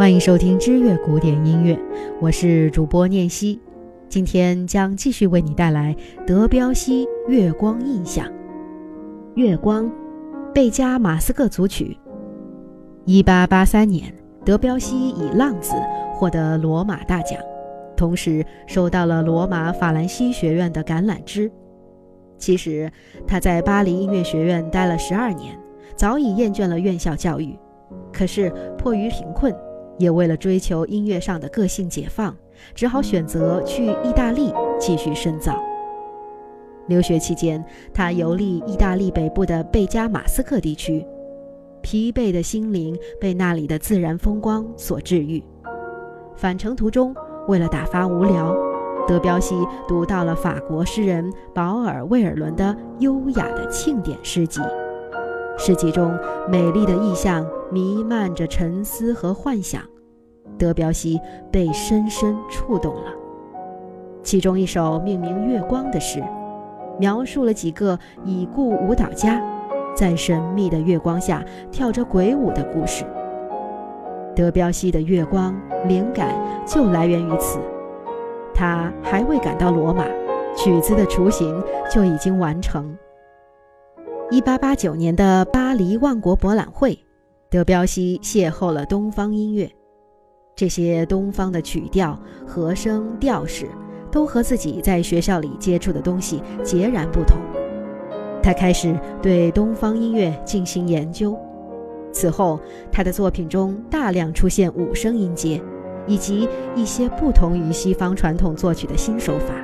欢迎收听知乐古典音乐，我是主播念希。今天将继续为你带来德彪西《月光印象》。月光，贝加马斯克组曲。一八八三年，德彪西以《浪子》获得罗马大奖，同时收到了罗马法兰西学院的橄榄枝。其实他在巴黎音乐学院待了十二年，早已厌倦了院校教育。可是迫于贫困，也为了追求音乐上的个性解放，只好选择去意大利继续深造。留学期间，他游历意大利北部的贝加马斯克地区，疲惫的心灵被那里的自然风光所治愈。返程途中，为了打发无聊，德彪西读到了法国诗人保尔·魏尔伦的优雅的庆典诗集。诗集中美丽的意象弥漫着沉思和幻想，德彪西被深深触动了。其中一首命名《月光》的诗，描述了几个已故舞蹈家在神秘的月光下跳着鬼舞的故事。德彪西的《月光》灵感就来源于此。他还未赶到罗马，曲子的雏形就已经完成。一八八九年的巴黎万国博览会，德彪西邂逅了东方音乐。这些东方的曲调、和声、调式，都和自己在学校里接触的东西截然不同。他开始对东方音乐进行研究。此后，他的作品中大量出现五声音阶，以及一些不同于西方传统作曲的新手法，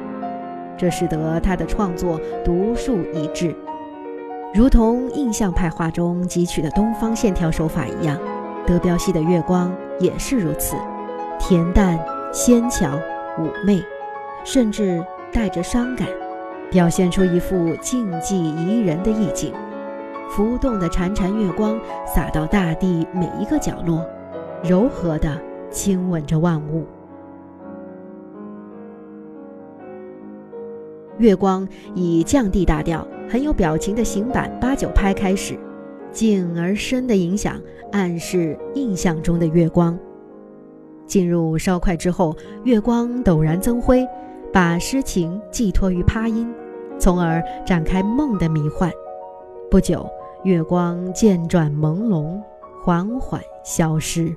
这使得他的创作独树一帜。如同印象派画中汲取的东方线条手法一样，德彪西的月光也是如此，恬淡、纤巧、妩媚，甚至带着伤感，表现出一副静寂宜人的意境。浮动的潺潺月光洒到大地每一个角落，柔和地亲吻着万物。月光以降 D 大调、很有表情的行板八九拍开始，静而深的影响暗示印象中的月光。进入稍快之后，月光陡然增辉，把诗情寄托于趴音，从而展开梦的迷幻。不久，月光渐转朦胧，缓缓消失。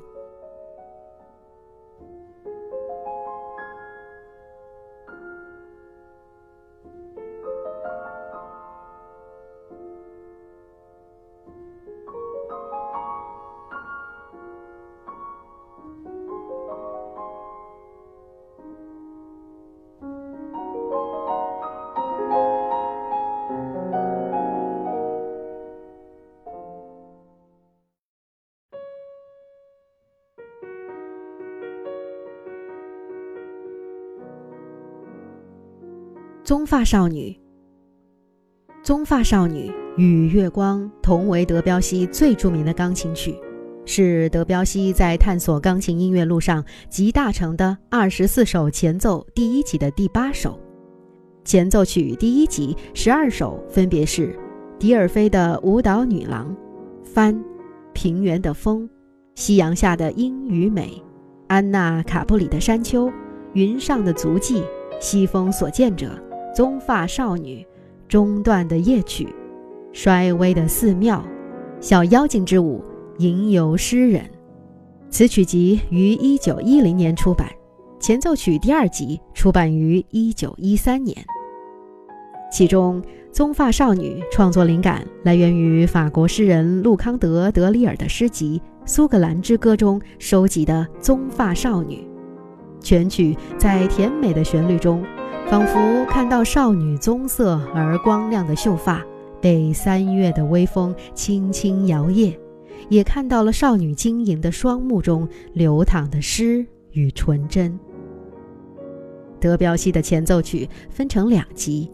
棕发少女，棕发少女与月光同为德彪西最著名的钢琴曲，是德彪西在探索钢琴音乐路上集大成的二十四首前奏第一集的第八首。前奏曲第一集十二首分别是迪尔菲的舞蹈女郎、帆、平原的风、夕阳下的阴与美、安娜卡布里的山丘、云上的足迹、西风所见者。棕发少女，中断的夜曲，衰微的寺庙，小妖精之舞，吟游诗人。此曲集于一九一零年出版，前奏曲第二集出版于一九一三年。其中，棕发少女创作灵感来源于法国诗人路康德·德里尔的诗集《苏格兰之歌》中收集的棕发少女。全曲在甜美的旋律中。仿佛看到少女棕色而光亮的秀发被三月的微风轻轻摇曳，也看到了少女晶莹的双目中流淌的诗与纯真。德彪西的前奏曲分成两集，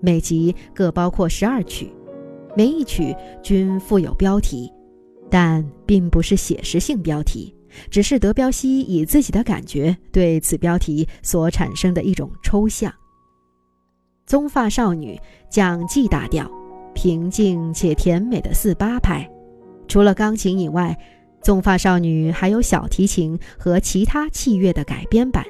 每集各包括十二曲，每一曲均附有标题，但并不是写实性标题。只是德彪西以自己的感觉对此标题所产生的一种抽象。棕发少女讲 G 大调，平静且甜美的四八拍，除了钢琴以外，棕发少女还有小提琴和其他器乐的改编版。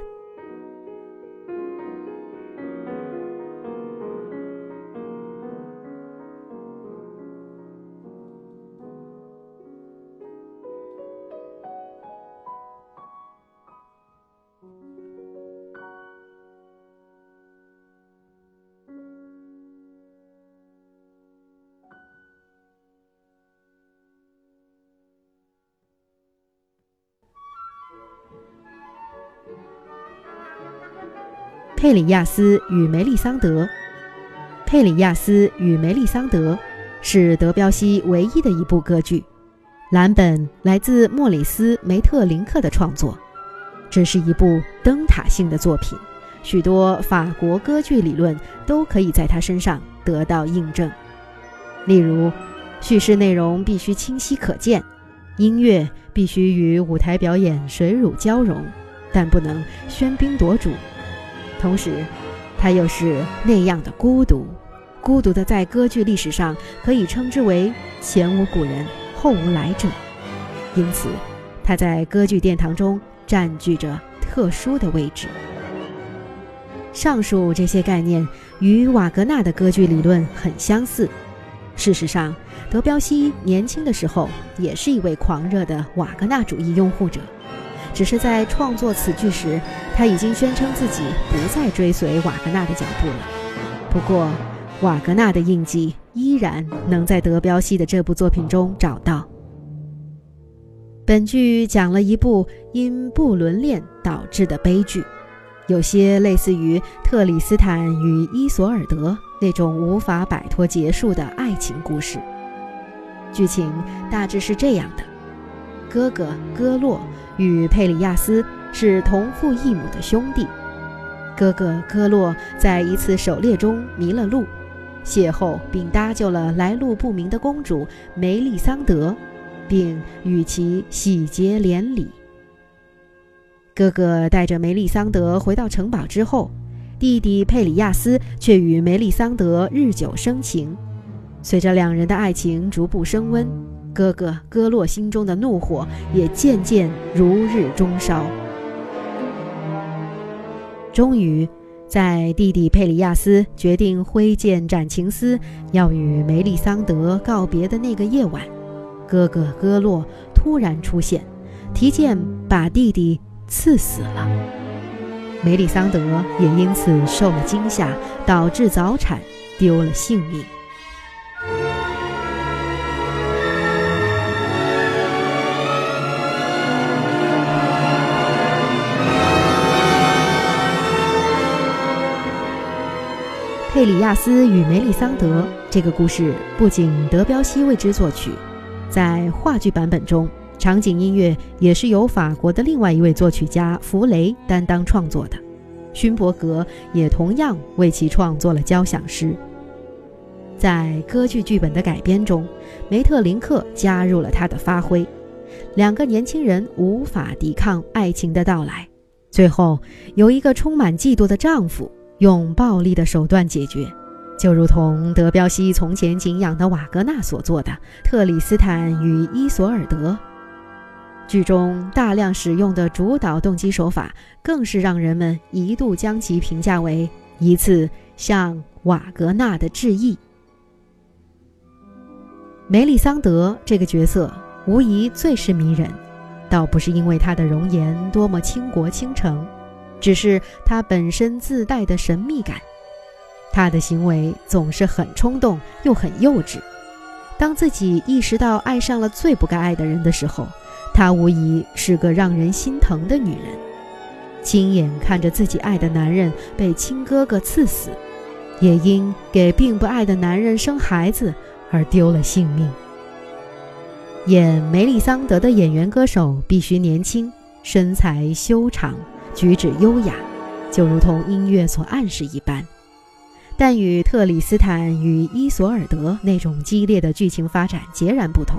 佩里亚斯与梅丽桑德，《佩里亚斯与梅丽桑德》是德彪西唯一的一部歌剧，蓝本来自莫里斯·梅特林克的创作。这是一部灯塔性的作品，许多法国歌剧理论都可以在他身上得到印证。例如，叙事内容必须清晰可见，音乐必须与舞台表演水乳交融，但不能喧宾夺主。同时，他又是那样的孤独，孤独的在歌剧历史上可以称之为前无古人后无来者。因此，他在歌剧殿堂中占据着特殊的位置。上述这些概念与瓦格纳的歌剧理论很相似。事实上，德彪西年轻的时候也是一位狂热的瓦格纳主义拥护者。只是在创作此剧时，他已经宣称自己不再追随瓦格纳的脚步了。不过，瓦格纳的印记依然能在德彪西的这部作品中找到。本剧讲了一部因不伦恋导致的悲剧，有些类似于特里斯坦与伊索尔德那种无法摆脱结束的爱情故事。剧情大致是这样的：哥哥戈洛。与佩里亚斯是同父异母的兄弟，哥哥戈洛在一次狩猎中迷了路，邂逅并搭救了来路不明的公主梅丽桑德，并与其喜结连理。哥哥带着梅丽桑德回到城堡之后，弟弟佩里亚斯却与梅丽桑德日久生情，随着两人的爱情逐步升温。哥哥戈洛心中的怒火也渐渐如日中烧。终于，在弟弟佩里亚斯决定挥剑斩情丝，要与梅丽桑德告别的那个夜晚，哥哥戈洛突然出现，提剑把弟弟刺死了。梅丽桑德也因此受了惊吓，导致早产，丢了性命。佩里亚斯与梅丽桑德这个故事不仅德彪西为之作曲，在话剧版本中，场景音乐也是由法国的另外一位作曲家弗雷担当创作的，勋伯格也同样为其创作了交响诗。在歌剧剧本的改编中，梅特林克加入了他的发挥，两个年轻人无法抵抗爱情的到来，最后由一个充满嫉妒的丈夫。用暴力的手段解决，就如同德彪西从前敬仰的瓦格纳所做的《特里斯坦与伊索尔德》。剧中大量使用的主导动机手法，更是让人们一度将其评价为一次向瓦格纳的致意。梅里桑德这个角色无疑最是迷人，倒不是因为她的容颜多么倾国倾城。只是他本身自带的神秘感，他的行为总是很冲动又很幼稚。当自己意识到爱上了最不该爱的人的时候，她无疑是个让人心疼的女人。亲眼看着自己爱的男人被亲哥哥刺死，也因给并不爱的男人生孩子而丢了性命。演梅丽桑德的演员歌手必须年轻，身材修长。举止优雅，就如同音乐所暗示一般，但与特里斯坦与伊索尔德那种激烈的剧情发展截然不同。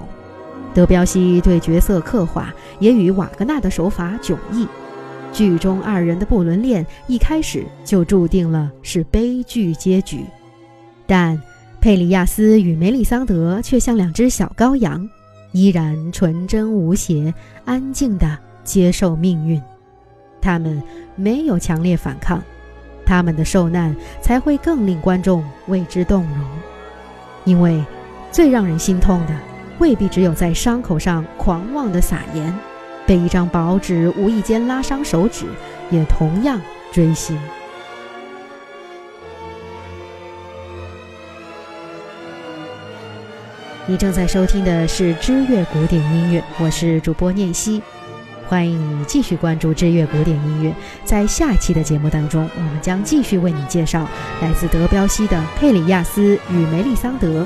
德彪西对角色刻画也与瓦格纳的手法迥异。剧中二人的不伦恋一开始就注定了是悲剧结局，但佩里亚斯与梅丽桑德却像两只小羔羊，依然纯真无邪、安静地接受命运。他们没有强烈反抗，他们的受难才会更令观众为之动容。因为，最让人心痛的，未必只有在伤口上狂妄的撒盐，被一张薄纸无意间拉伤手指，也同样锥心。你正在收听的是知乐古典音乐，我是主播念希，欢迎你继续关注知乐古典音乐。在下期的节目当中，我们将继续为你介绍来自德彪西的《佩里亚斯与梅丽桑德》。